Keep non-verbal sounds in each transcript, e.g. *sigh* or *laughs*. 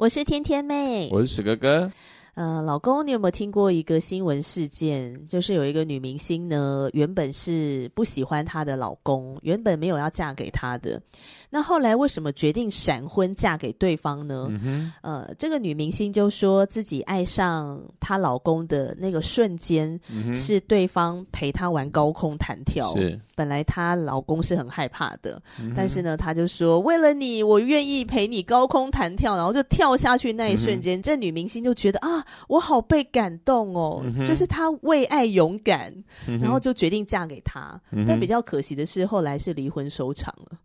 我是天天妹，我是史哥哥。呃，老公，你有没有听过一个新闻事件？就是有一个女明星呢，原本是不喜欢她的老公，原本没有要嫁给他的。那后来为什么决定闪婚嫁给对方呢？嗯。呃，这个女明星就说自己爱上她老公的那个瞬间，是对方陪她玩高空弹跳。是。本来她老公是很害怕的，嗯、但是呢，她就说为了你，我愿意陪你高空弹跳，然后就跳下去那一瞬间，嗯、这女明星就觉得啊，我好被感动哦，嗯、就是她为爱勇敢，嗯、然后就决定嫁给他。嗯、但比较可惜的是，后来是离婚收场了。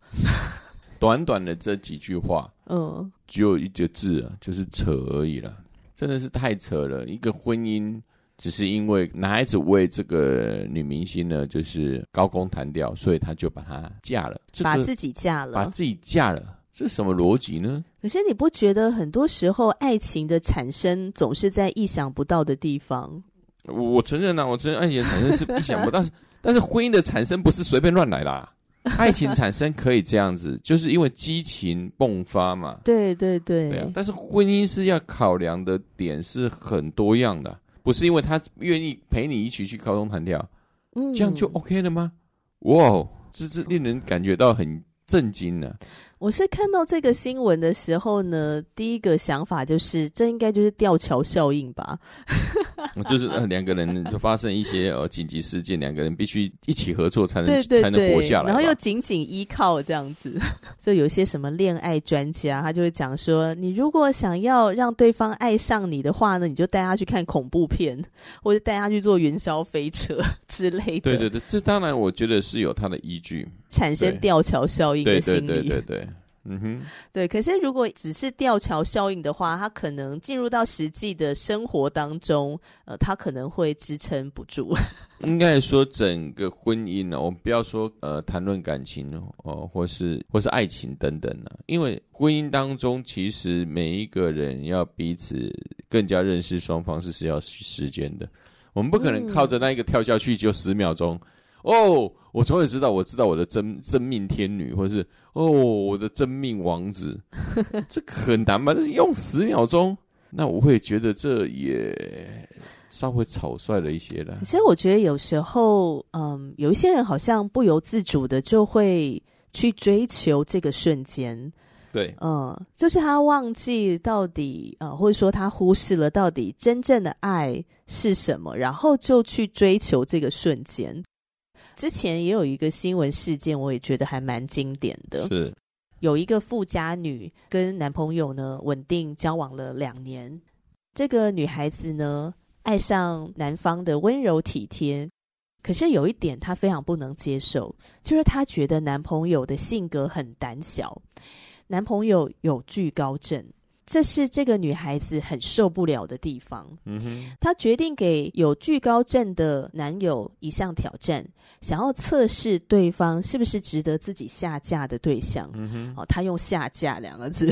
短短的这几句话，嗯，只有一个字啊，就是扯而已了，真的是太扯了。一个婚姻只是因为男孩子为这个女明星呢，就是高空弹跳，所以他就把她嫁了，把自己嫁了，把自己嫁了，这是什么逻辑呢？可是你不觉得很多时候爱情的产生总是在意想不到的地方？我我承认啊，我承认爱情的产生是意想不到，但是 *laughs* 但是婚姻的产生不是随便乱来的。*laughs* 爱情产生可以这样子，就是因为激情迸发嘛。*laughs* 对对对。对啊，但是婚姻是要考量的点是很多样的，不是因为他愿意陪你一起去高空弹跳，嗯，这样就 OK 了吗？哇，这是令人感觉到很震惊呢。我是看到这个新闻的时候呢，第一个想法就是，这应该就是吊桥效应吧。*laughs* 就是呃两个人就发生一些呃紧急事件，两个人必须一起合作才能才能活下来，然后又紧紧依靠这样子。*laughs* 所以有些什么恋爱专家，他就会讲说，你如果想要让对方爱上你的话呢，你就带他去看恐怖片，或者带他去坐云霄飞车 *laughs* 之类的。对对对，这当然我觉得是有他的依据，产生吊桥效应的心理。对对对对对。嗯哼，对。可是如果只是吊桥效应的话，他可能进入到实际的生活当中，呃，他可能会支撑不住。*laughs* 应该说，整个婚姻呢，我们不要说呃谈论感情哦，呃，或是或是爱情等等呢，因为婚姻当中其实每一个人要彼此更加认识双方是需要时间的。我们不可能靠着那一个跳下去就十秒钟。嗯哦，我终于知道，我知道我的真真命天女，或是哦，我的真命王子，*laughs* 这很难吧？这是用十秒钟，那我会觉得这也稍微草率了一些了。其实我觉得有时候，嗯，有一些人好像不由自主的就会去追求这个瞬间，对，嗯，就是他忘记到底，呃，或者说他忽视了到底真正的爱是什么，然后就去追求这个瞬间。之前也有一个新闻事件，我也觉得还蛮经典的。是，有一个富家女跟男朋友呢稳定交往了两年，这个女孩子呢爱上男方的温柔体贴，可是有一点她非常不能接受，就是她觉得男朋友的性格很胆小，男朋友有惧高症。这是这个女孩子很受不了的地方。嗯哼，她决定给有惧高症的男友一项挑战，想要测试对方是不是值得自己下嫁的对象。嗯哼，哦，她用“下嫁”两个字。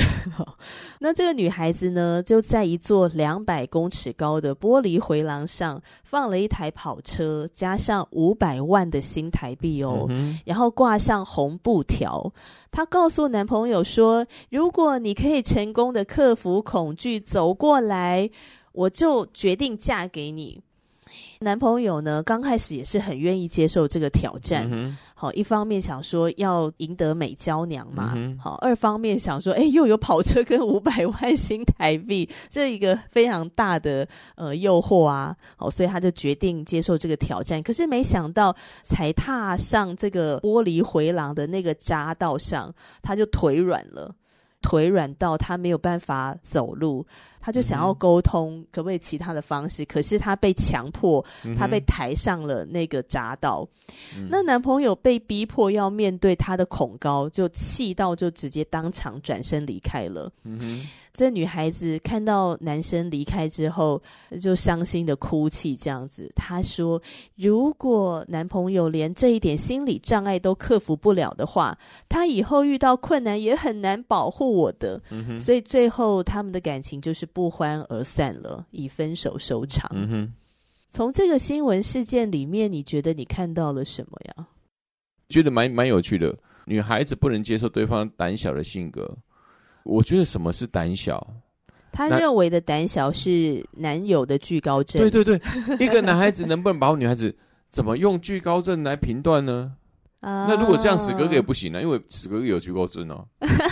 *laughs* 那这个女孩子呢，就在一座两百公尺高的玻璃回廊上放了一台跑车，加上五百万的新台币哦，嗯，然后挂上红布条。她告诉男朋友说：“如果你可以成功的克服恐惧走过来，我就决定嫁给你。”男朋友呢，刚开始也是很愿意接受这个挑战。嗯、好，一方面想说要赢得美娇娘嘛，嗯、好，二方面想说，哎，又有跑车跟五百万新台币，这一个非常大的呃诱惑啊。好，所以他就决定接受这个挑战。可是没想到，才踏上这个玻璃回廊的那个匝道上，他就腿软了。腿软到他没有办法走路，他就想要沟通，嗯、可不可以其他的方式？可是他被强迫，他被抬上了那个闸道。嗯、那男朋友被逼迫要面对他的恐高，就气到就直接当场转身离开了。嗯哼这女孩子看到男生离开之后，就伤心的哭泣，这样子。她说：“如果男朋友连这一点心理障碍都克服不了的话，她以后遇到困难也很难保护我的。嗯”所以最后他们的感情就是不欢而散了，以分手收场。嗯。从这个新闻事件里面，你觉得你看到了什么呀？觉得蛮蛮有趣的。女孩子不能接受对方胆小的性格。我觉得什么是胆小？他认为的胆小是男友的惧高症。对对对，*laughs* 一个男孩子能不能保护女孩子？怎么用惧高症来评断呢？啊，那如果这样，死哥哥也不行啊，因为死哥哥有惧高症哦。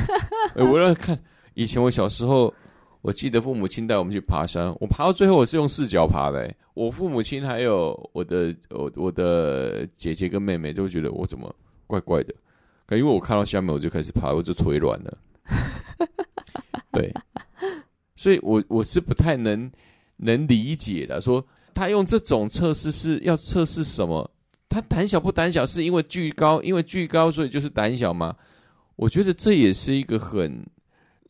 *laughs* 我要看以前我小时候，我记得父母亲带我们去爬山，我爬到最后我是用四脚爬的，欸。我父母亲还有我的我我的姐姐跟妹妹都觉得我怎么怪怪的，可因为我看到下面我就开始爬，我就腿软了。*laughs* 对，所以我我是不太能能理解的。说他用这种测试是要测试什么？他胆小不胆小是因为惧高，因为惧高所以就是胆小吗？我觉得这也是一个很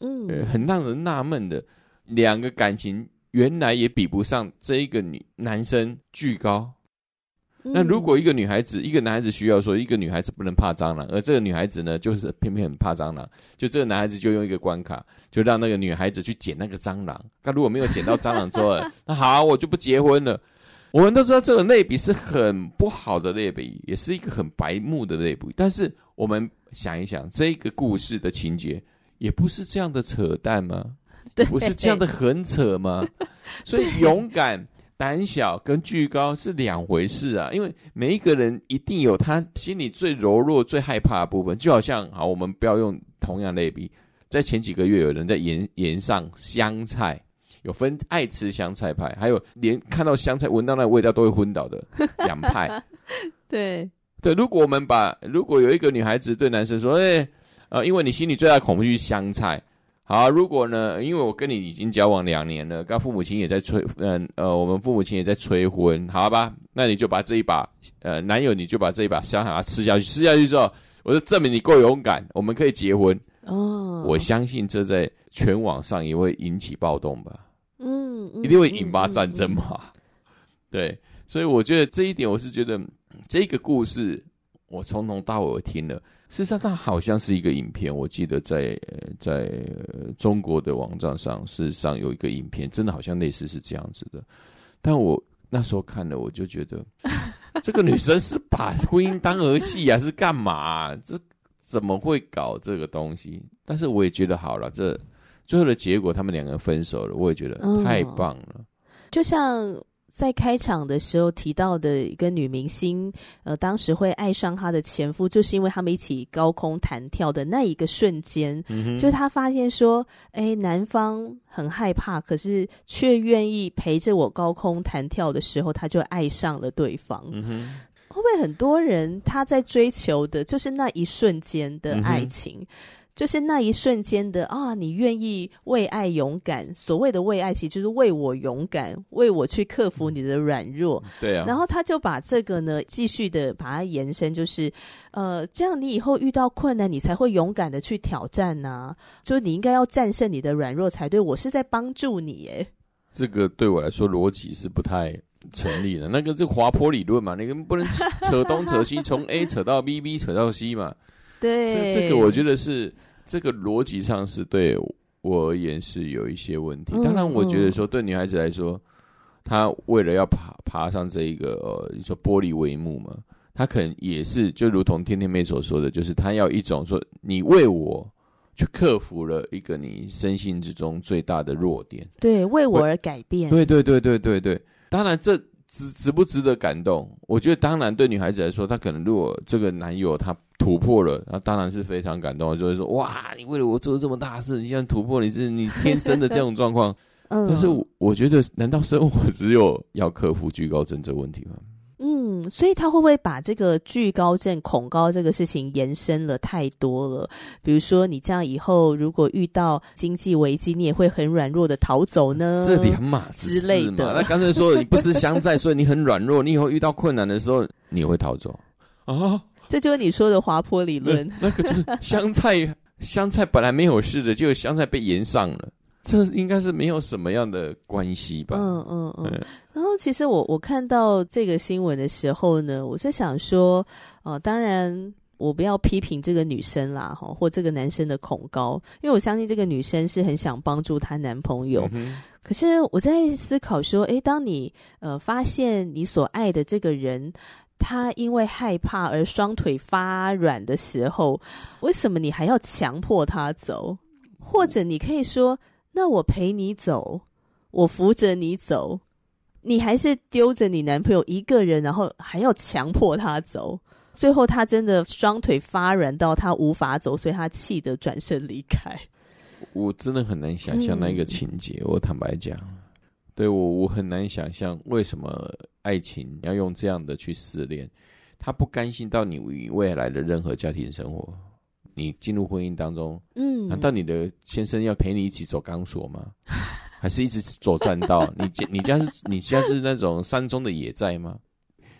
嗯、呃、很让人纳闷的。两个感情原来也比不上这一个女男生惧高。那如果一个女孩子，一个男孩子需要说，一个女孩子不能怕蟑螂，而这个女孩子呢，就是偏偏很怕蟑螂，就这个男孩子就用一个关卡，就让那个女孩子去捡那个蟑螂。他如果没有捡到蟑螂之后，那好，我就不结婚了。我们都知道这个类比是很不好的类比，也是一个很白目的类比。但是我们想一想，这个故事的情节也不是这样的扯淡吗？对，不是这样的很扯吗？所以勇敢。胆小跟惧高是两回事啊，因为每一个人一定有他心里最柔弱、最害怕的部分。就好像，好，我们不要用同样类比，在前几个月，有人在盐盐上香菜，有分爱吃香菜派，还有连看到香菜闻到那个味道都会昏倒的 *laughs* 两派。*laughs* 对对，如果我们把如果有一个女孩子对男生说：“哎、欸，呃，因为你心里最大的恐惧是香菜。”好，如果呢？因为我跟你已经交往两年了，跟父母亲也在催，嗯呃，我们父母亲也在催婚，好吧？那你就把这一把，呃，男友你就把这一把香肠吃下去，吃下去之后，我就证明你够勇敢，我们可以结婚。哦，我相信这在全网上也会引起暴动吧？嗯，一定会引发战争吧？嗯嗯嗯嗯、对，所以我觉得这一点，我是觉得这个故事，我从头到尾听了。事实上，它好像是一个影片。我记得在在中国的网站上，事实上有一个影片，真的好像类似是这样子的。但我那时候看了，我就觉得 *laughs* 这个女生是把婚姻当儿戏啊，是干嘛啊？这怎么会搞这个东西？但是我也觉得好了，这最后的结果，他们两个人分手了，我也觉得太棒了。嗯，就像。在开场的时候提到的一个女明星，呃，当时会爱上她的前夫，就是因为他们一起高空弹跳的那一个瞬间，嗯，就是她发现说，哎，男方很害怕，可是却愿意陪着我高空弹跳的时候，她就爱上了对方。会不会很多人他在追求的就是那一瞬间的爱情？嗯就是那一瞬间的啊，你愿意为爱勇敢。所谓的为爱，其实就是为我勇敢，为我去克服你的软弱。对啊。然后他就把这个呢，继续的把它延伸，就是呃，这样你以后遇到困难，你才会勇敢的去挑战呐、啊。就是你应该要战胜你的软弱才对。我是在帮助你，耶。这个对我来说逻辑是不太成立的。那个是滑坡理论嘛，你根本不能扯东扯西，从 A 扯到 B，B 扯到 C 嘛。对，这这个我觉得是这个逻辑上是对我而言是有一些问题。当然，我觉得说对女孩子来说，她为了要爬爬上这一个呃，你说玻璃帷幕嘛，她可能也是就如同天天妹所说的，就是她要一种说你为我去克服了一个你身心之中最大的弱点，对，为我而改变，对对对对对对。当然，这值值不值得感动？我觉得当然，对女孩子来说，她可能如果这个男友他。突破了，那当然是非常感动，就会说：“哇，你为了我做了这么大事，你竟然突破，你是你天生的这种状况。*laughs* ”嗯，但是我觉得，难道生活只有要克服居高症这问题吗？所以他会不会把这个惧高症、恐高这个事情延伸了太多了？比如说，你这样以后如果遇到经济危机，你也会很软弱的逃走呢？这两码子之类的。那刚才说你不吃香菜，所以你很软弱，你以后遇到困难的时候，你也会逃走啊？哦、这就是你说的滑坡理论。那个就是 *laughs* 香菜，香菜本来没有事的，结果香菜被延上了。这应该是没有什么样的关系吧？嗯嗯嗯。然后其实我我看到这个新闻的时候呢，我就想说，哦、呃，当然我不要批评这个女生啦，哈，或这个男生的恐高，因为我相信这个女生是很想帮助她男朋友。嗯、可是我在思考说，诶，当你呃发现你所爱的这个人，他因为害怕而双腿发软的时候，为什么你还要强迫他走？或者你可以说。那我陪你走，我扶着你走，你还是丢着你男朋友一个人，然后还要强迫他走，最后他真的双腿发软到他无法走，所以他气得转身离开。我真的很难想象那个情节，嗯、我坦白讲，对我我很难想象为什么爱情要用这样的去试炼，他不甘心到你未来的任何家庭生活。你进入婚姻当中，嗯，难道你的先生要陪你一起走钢索吗？*laughs* 还是一直走栈道？你家你家是你家是那种山中的野寨吗？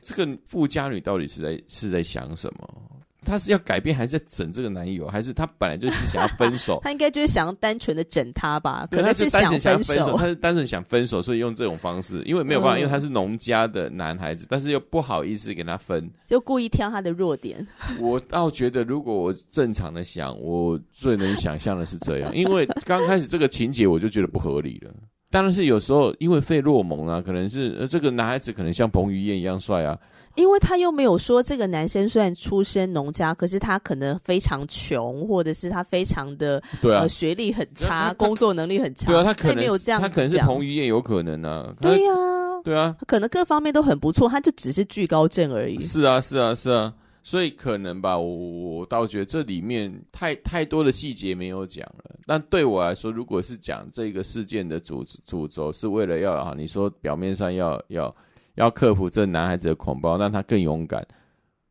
这个富家女到底是在是在想什么？他是要改变，还是在整这个男友？还是他本来就是想要分手？*laughs* 他应该就是想要单纯的整他吧？对，可能是想分手。他是单纯想分手，他是单纯想分手，所以用这种方式，因为没有办法，嗯、因为他是农家的男孩子，但是又不好意思跟他分，*laughs* 就故意挑他的弱点。*laughs* 我倒觉得，如果我正常的想，我最能想象的是这样，因为刚开始这个情节我就觉得不合理了。当然是有时候因为费洛蒙啊，可能是呃这个男孩子可能像彭于晏一样帅啊。因为他又没有说这个男生虽然出身农家，可是他可能非常穷，或者是他非常的对啊、呃、学历很差，工作能力很差。对啊，他可能他没有这样，他可能是彭于晏有可能啊。对呀、啊，对啊，可能各方面都很不错，他就只是惧高症而已。是啊，是啊，是啊，所以可能吧，我我倒觉得这里面太太多的细节没有讲了。但对我来说，如果是讲这个事件的主主轴是为了要啊，你说表面上要要。要克服这男孩子的恐包，让他更勇敢，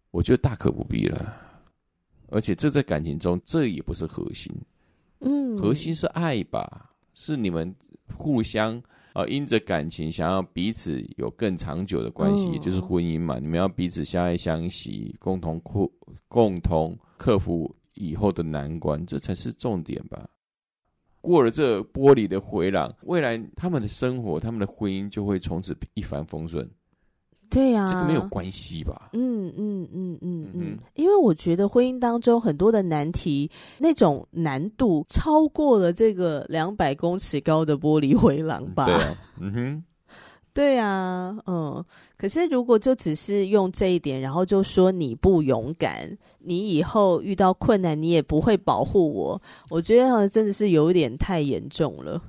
我觉得大可不必了。而且这在感情中，这也不是核心。嗯，核心是爱吧？是你们互相啊、呃，因着感情想要彼此有更长久的关系，嗯、也就是婚姻嘛。你们要彼此相爱相惜，共同克共同克服以后的难关，这才是重点吧。过了这玻璃的回廊，未来他们的生活、他们的婚姻就会从此一帆风顺。对呀、啊，这个没有关系吧？嗯嗯嗯嗯嗯，因为我觉得婚姻当中很多的难题，那种难度超过了这个两百公尺高的玻璃回廊吧？对啊，*laughs* 嗯哼。对啊，嗯，可是如果就只是用这一点，然后就说你不勇敢，你以后遇到困难你也不会保护我，我觉得真的是有点太严重了。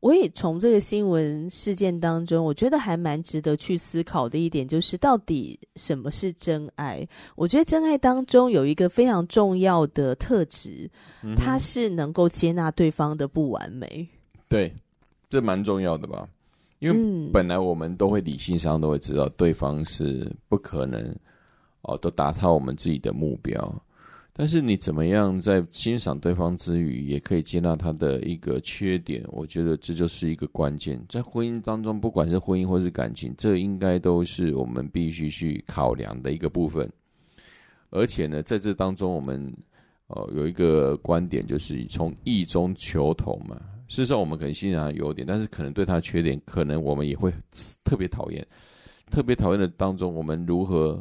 我也从这个新闻事件当中，我觉得还蛮值得去思考的一点，就是到底什么是真爱？我觉得真爱当中有一个非常重要的特质，嗯、它是能够接纳对方的不完美。对，这蛮重要的吧？因为本来我们都会理性上都会知道对方是不可能哦，都达到我们自己的目标。但是你怎么样在欣赏对方之余，也可以接纳他的一个缺点？我觉得这就是一个关键。在婚姻当中，不管是婚姻或是感情，这应该都是我们必须去考量的一个部分。而且呢，在这当中，我们呃有一个观点，就是从异中求同嘛。事实上，我们可能欣赏他的优点，但是可能对他缺点，可能我们也会特别讨厌。特别讨厌的当中，我们如何？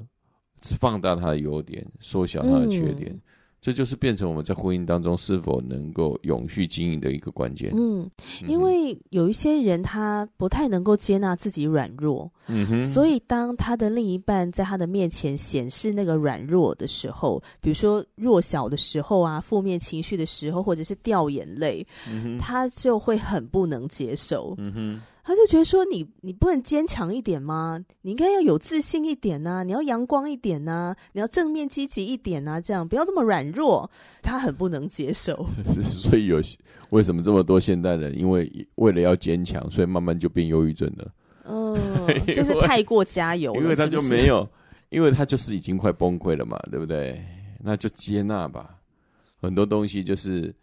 放大他的优点，缩小他的缺点，嗯，这就是变成我们在婚姻当中是否能够永续经营的一个关键。嗯，因为有一些人他不太能够接纳自己软弱，嗯哼，所以当他的另一半在他的面前显示那个软弱的时候，比如说弱小的时候啊，负面情绪的时候，或者是掉眼泪，嗯，他就会很不能接受。嗯哼。他就觉得说，你你不能坚强一点吗？你应该要有自信一点呐，你要阳光一点呐，你要正面积极一点呐，这样不要这么软弱。他很不能接受，*laughs* 所以有为什么这么多现代人，因为为了要坚强，所以慢慢就变忧郁症了。嗯，*laughs* 就是太过加油了，因为他就没有，因为他就是已经快崩溃了嘛，对不对？那就接纳吧，很多东西就是。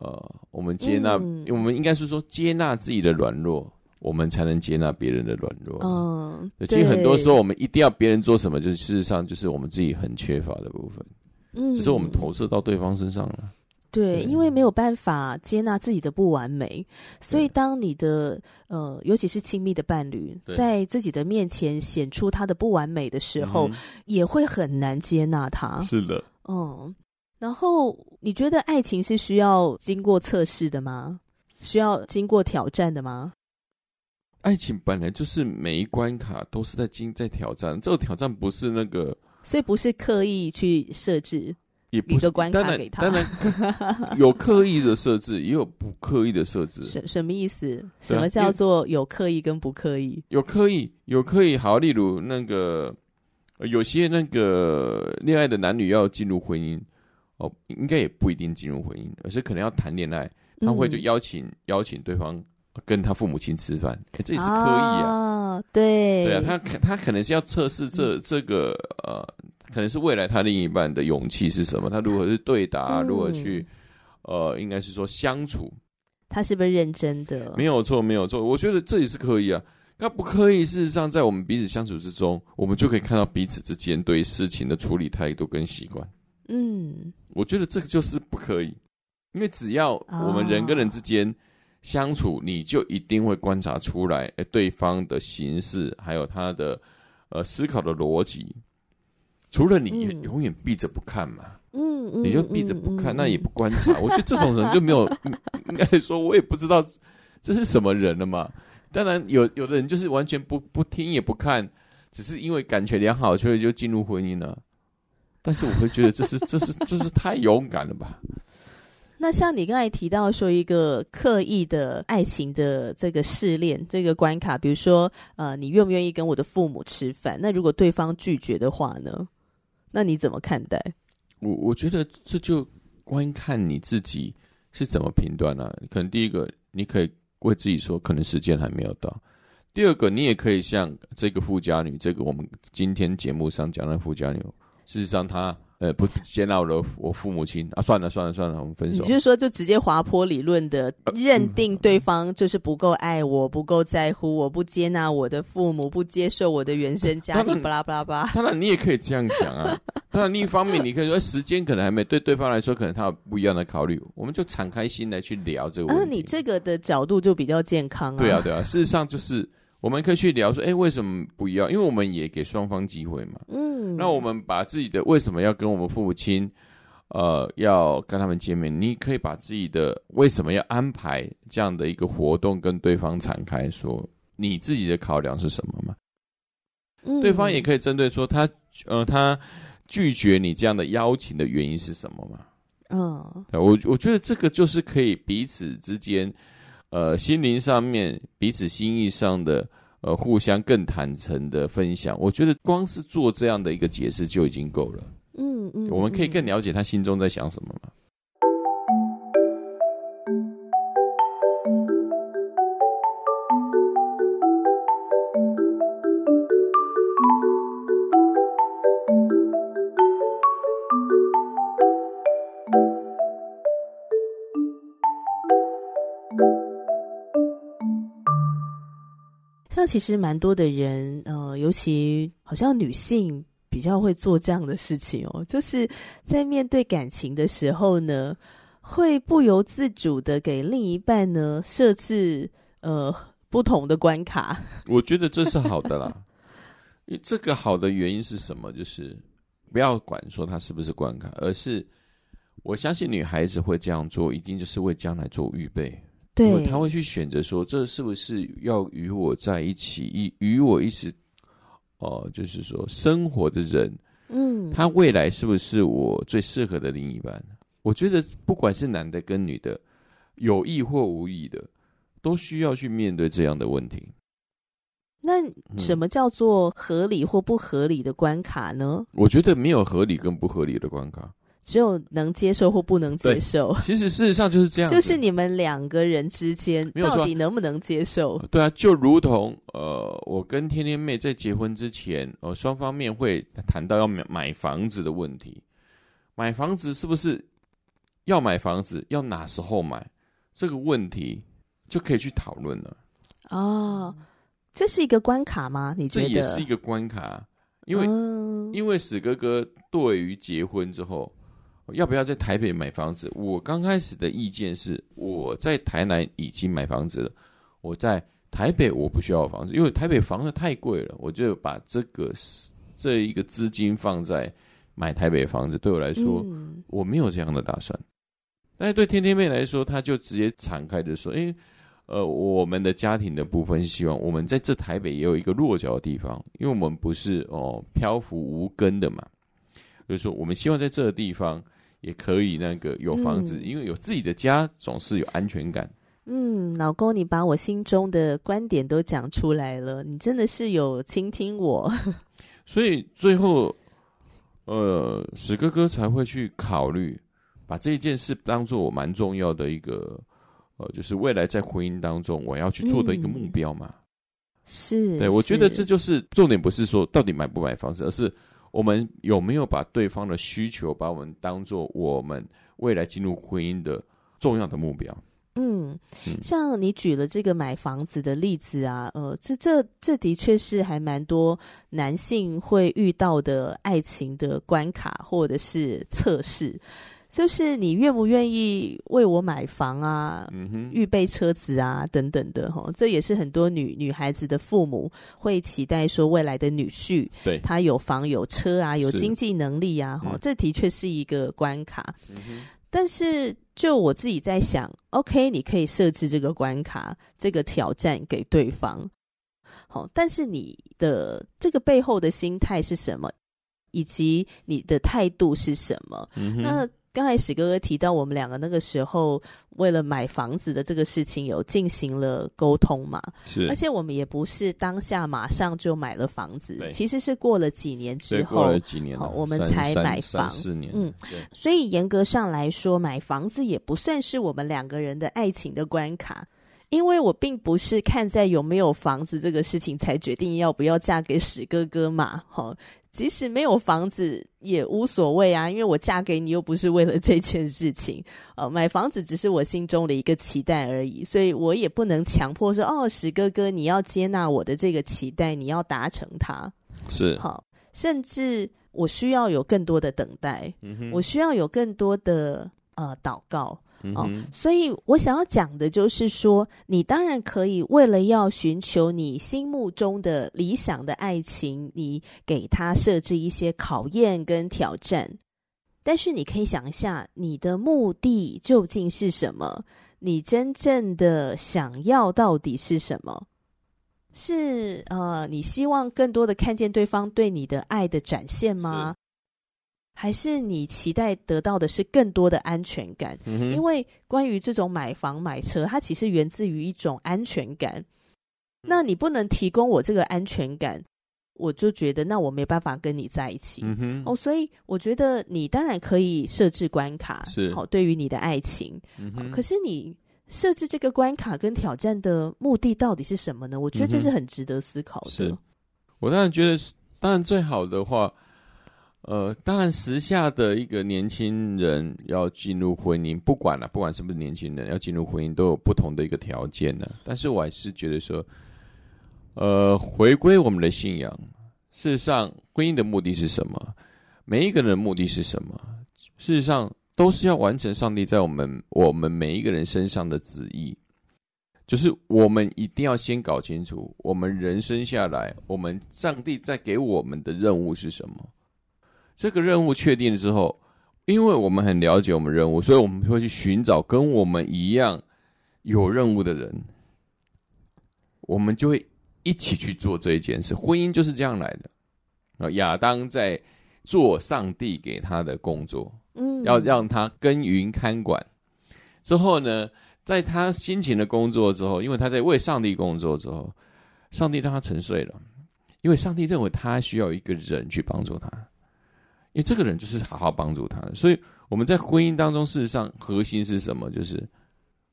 呃，我们接纳，嗯、我们应该是说接纳自己的软弱，我们才能接纳别人的软弱。嗯，其实很多时候我们一定要别人做什么，就是事实上就是我们自己很缺乏的部分。嗯，只是我们投射到对方身上了。对，因为没有办法接纳自己的不完美，所以当你的呃，尤其是亲密的伴侣，在自己的面前显出他的不完美的时候，嗯、也会很难接纳他。是的，嗯。然后，你觉得爱情是需要经过测试的吗？需要经过挑战的吗？爱情本来就是每一关卡都是在经在挑战，这个挑战不是那个，所以不是刻意去设置也不是关卡给他。当然，当然有刻意的设置，也有不刻意的设置。什什么意思？什么叫做有刻意跟不刻意？有刻意，有刻意。好，例如那个有些那个恋爱的男女要进入婚姻。哦，应该也不一定进入婚姻，而是可能要谈恋爱，他会就邀请、嗯、邀请对方跟他父母亲吃饭，欸，这也是刻意啊。哦、对对啊，他可他可能是要测试这这个呃，可能是未来他另一半的勇气是什么，他如何是对答，嗯、如何去呃，应该是说相处，他是不是认真的？没有错，没有错。我觉得这也是可以啊。那不刻意，事实上，在我们彼此相处之中，我们就可以看到彼此之间对事情的处理态度跟习惯。嗯。我觉得这个就是不可以，因为只要我们人跟人之间相处，你就一定会观察出来，哎，对方的形式，还有他的呃思考的逻辑。除了你永远闭着不看嘛，嗯，你就闭着不看，那也不观察。*laughs* 我觉得这种人就没有，应该说，我也不知道这是什么人了嘛。当然，有有的人就是完全不不听也不看，只是因为感觉良好，所以就进入婚姻了。但是我会觉得这是 *laughs* 这是这是太勇敢了吧？那像你刚才提到说一个刻意的爱情的这个试炼这个关卡，比如说呃，你愿不愿意跟我的父母吃饭？那如果对方拒绝的话呢？那你怎么看待？我我觉得这就观看你自己是怎么评断啊。可能第一个，你可以为自己说，可能时间还没有到；第二个，你也可以像这个富家女，这个我们今天节目上讲的富家女。事实上，他呃不接纳了我父母亲啊，算了算了算了，我们分手。你就是说，就直接滑坡理论的认定对方就是不够爱我，不够在乎我，不接纳我的父母，不接受我的原生家庭，巴拉巴拉巴拉。当然，你也可以这样想啊。*laughs* 当然，另一方面，你可以说时间可能还没对对方来说，可能他有不一样的考虑。我们就敞开心来去聊这个问题。啊，你这个的角度就比较健康啊。对啊，对啊。事实上，就是。我们可以去聊说，哎，为什么不要？因为我们也给双方机会嘛。嗯。那我们把自己的为什么要跟我们父母亲，呃，要跟他们见面？你可以把自己的为什么要安排这样的一个活动跟对方敞开说，你自己的考量是什么嘛？嗯。对方也可以针对说他，呃，他拒绝你这样的邀请的原因是什么嘛？嗯。我我觉得这个就是可以彼此之间。呃心灵上面彼此心意上的呃互相更坦诚的分享，我觉得光是做这样的一个解释就已经够了。嗯嗯，我们可以更了解他心中在想什么吗？其实蛮多的人，呃，尤其好像女性比较会做这样的事情哦，就是在面对感情的时候呢，会不由自主的给另一半呢设置呃不同的关卡。*laughs* 我觉得这是好的啦，这个好的原因是什么？就是不要管说他是不是关卡，而是我相信女孩子会这样做，一定就是为将来做预备。对，他会去选择说，这是不是要与我在一起，与与我一起，哦、呃，就是说生活的人，嗯，他未来是不是我最适合的另一半？我觉得不管是男的跟女的，有意或无意的，都需要去面对这样的问题。那什么叫做合理或不合理的关卡呢？我觉得没有合理跟不合理的关卡。只有能接受或不能接受。其实事实上就是这样，就是你们两个人之间到底能不能接受？对啊，就如同呃，我跟天天妹在结婚之前，呃，双方面会谈到要买买房子的问题。买房子是不是要买房子？要哪时候买？这个问题就可以去讨论了。哦，这是一个关卡吗？你觉得？这也是一个关卡，因为、嗯、因为史哥哥对于结婚之后。要不要在台北买房子？我刚开始的意见是，我在台南已经买房子了，我在台北我不需要房子，因为台北房子太贵了，我就把这个这一个资金放在买台北房子。对我来说，嗯、我没有这样的打算。但是对天天妹来说，她就直接敞开的说：“因为呃，我们的家庭的部分希望我们在这台北也有一个落脚的地方，因为我们不是哦漂浮无根的嘛，所以说我们希望在这个地方。”也可以那个有房子，嗯，因为有自己的家总是有安全感。嗯，老公，你把我心中的观点都讲出来了，你真的是有倾听我。*laughs* 所以最后，呃，史哥哥才会去考虑把这一件事当做我蛮重要的一个，呃，就是未来在婚姻当中我要去做的一个目标嘛。嗯，是，对，我觉得这就是重点，不是说到底买不买房子，而是。我们有没有把对方的需求，把我们当做我们未来进入婚姻的重要的目标？嗯，像你举了这个买房子的例子啊，呃，这这这的确是还蛮多男性会遇到的爱情的关卡或者是测试。就是你愿不愿意为我买房啊，嗯哼，预备车子啊，等等的哈，这也是很多女女孩子的父母会期待说未来的女婿，对，他有房有车啊，有经济能力啊，哈，这的确是一个关卡。嗯哼，但是就我自己在想，OK，你可以设置这个关卡，这个挑战给对方，好，但是你的这个背后的心态是什么，以及你的态度是什么？嗯哼，那。刚才史哥哥提到，我们两个那个时候为了买房子的这个事情有进行了沟通嘛？是，而且我们也不是当下马上就买了房子，其实是过了几年之后，过了几年，好，我们才买房。四年，嗯，对。所以严格上来说，买房子也不算是我们两个人的爱情的关卡，因为我并不是看在有没有房子这个事情才决定要不要嫁给史哥哥嘛，好。即使没有房子也无所谓啊，因为我嫁给你又不是为了这件事情，呃，买房子只是我心中的一个期待而已，所以我也不能强迫说，哦，史哥哥你要接纳我的这个期待，你要达成它，是。好，甚至我需要有更多的等待，嗯，我需要有更多的呃祷告。哦，所以我想要讲的就是说，你当然可以为了要寻求你心目中的理想的爱情，你给他设置一些考验跟挑战。但是你可以想一下，你的目的究竟是什么？你真正的想要到底是什么？是呃，你希望更多的看见对方对你的爱的展现吗？还是你期待得到的是更多的安全感？嗯、因为关于这种买房买车，它其实源自于一种安全感。那你不能提供我这个安全感，我就觉得那我没办法跟你在一起。嗯，哦，所以我觉得你当然可以设置关卡，是好，对于你的爱情。可是你设置这个关卡跟挑战的目的到底是什么呢？我觉得这是很值得思考的。是我当然觉得，当然最好的话。呃，当然，时下的一个年轻人要进入婚姻，不管了，不管是不是年轻人要进入婚姻，都有不同的一个条件呢。但是我还是觉得说，呃，回归我们的信仰，事实上，婚姻的目的是什么？每一个人的目的是什么？事实上，都是要完成上帝在我们我们每一个人身上的旨意。就是我们一定要先搞清楚，我们人生下来，我们上帝在给我们的任务是什么。这个任务确定之后，因为我们很了解我们任务，所以我们会去寻找跟我们一样有任务的人，我们就会一起去做这一件事。婚姻就是这样来的。啊，亚当在做上帝给他的工作，嗯，要让他耕耘看管。之后呢，在他辛勤的工作之后，因为他在为上帝工作之后，上帝让他沉睡了，因为上帝认为他需要一个人去帮助他。因为这个人就是好好帮助他，所以我们在婚姻当中，事实上核心是什么？就是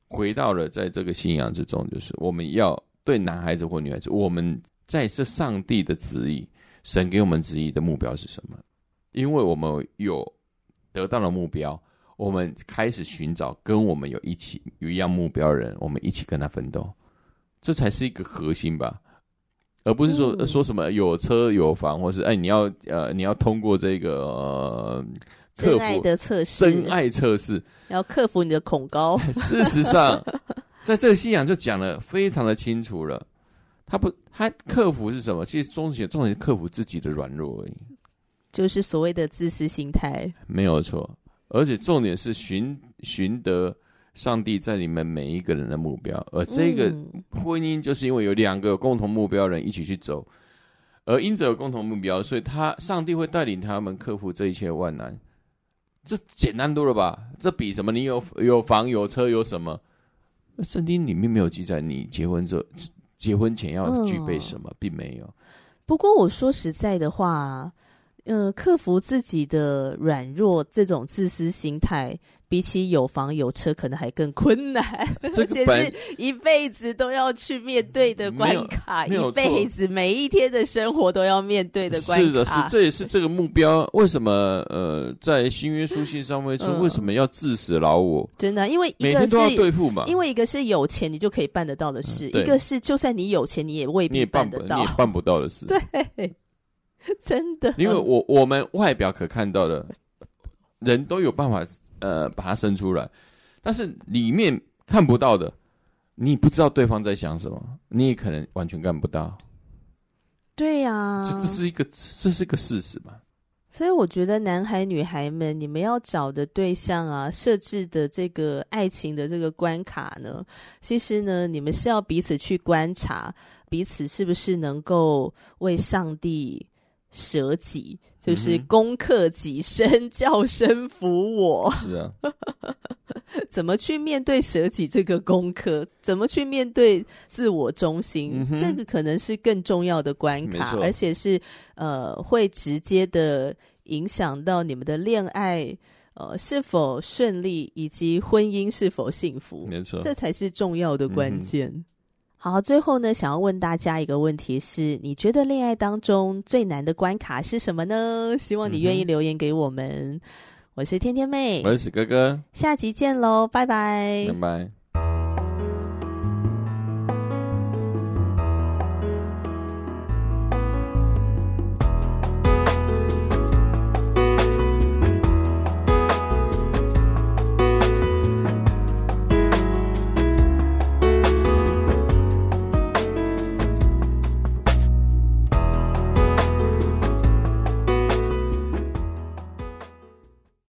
回到了在这个信仰之中，就是我们要对男孩子或女孩子，我们在这上帝的旨意，神给我们旨意的目标是什么？因为我们有得到了目标，我们开始寻找跟我们有一起有一样目标的人，我们一起跟他奋斗，这才是一个核心吧。而不是说、嗯、说什么有车有房，或是哎，你要呃你要通过这个、呃、真爱的测试，真爱测试，要克服你的恐高。*laughs* 事实上，在这个信仰就讲的非常的清楚了。他不，他克服是什么？其实重点重点是克服自己的软弱而已，就是所谓的自私心态，没有错。而且重点是寻寻得。上帝在你们每一个人的目标，而这个婚姻就是因为有两个有共同目标的人一起去走，而因着有共同目标，所以他上帝会带领他们克服这一切万难。这简单多了吧？这比什么？你有有房有车有什么？圣经里面没有记载你结婚之后结婚前要具备什么，并没有。不过我说实在的话。呃，克服自己的软弱，这种自私心态，比起有房有车，可能还更困难，这个、而且是一辈子都要去面对的关卡，一辈子每一天的生活都要面对的关卡。是的，是这也是这个目标。为什么？呃，在新约书信上面说，为什么要致死老我？真的，因为一个是每天都要对付嘛。因为一个是有钱你就可以办得到的事，嗯、一个是就算你有钱你也未必办得到，办不到的事。*laughs* 对。*laughs* 真的，因为我我们外表可看到的，人都有办法呃把它生出来，但是里面看不到的，你不知道对方在想什么，你也可能完全干不到。对呀、啊，这这是一个这是一个事实嘛。所以我觉得男孩女孩们，你们要找的对象啊，设置的这个爱情的这个关卡呢，其实呢，你们是要彼此去观察，彼此是不是能够为上帝。舍己就是攻克己身，嗯、叫声服我。是啊，*laughs* 怎么去面对舍己这个功课？怎么去面对自我中心？嗯、这个可能是更重要的关卡，而且是呃，会直接的影响到你们的恋爱呃是否顺利，以及婚姻是否幸福。没错，这才是重要的关键。嗯好，最后呢，想要问大家一个问题是：你觉得恋爱当中最难的关卡是什么呢？希望你愿意留言给我们。嗯、我是天天妹，我是史哥哥，下集见喽，拜拜，拜拜。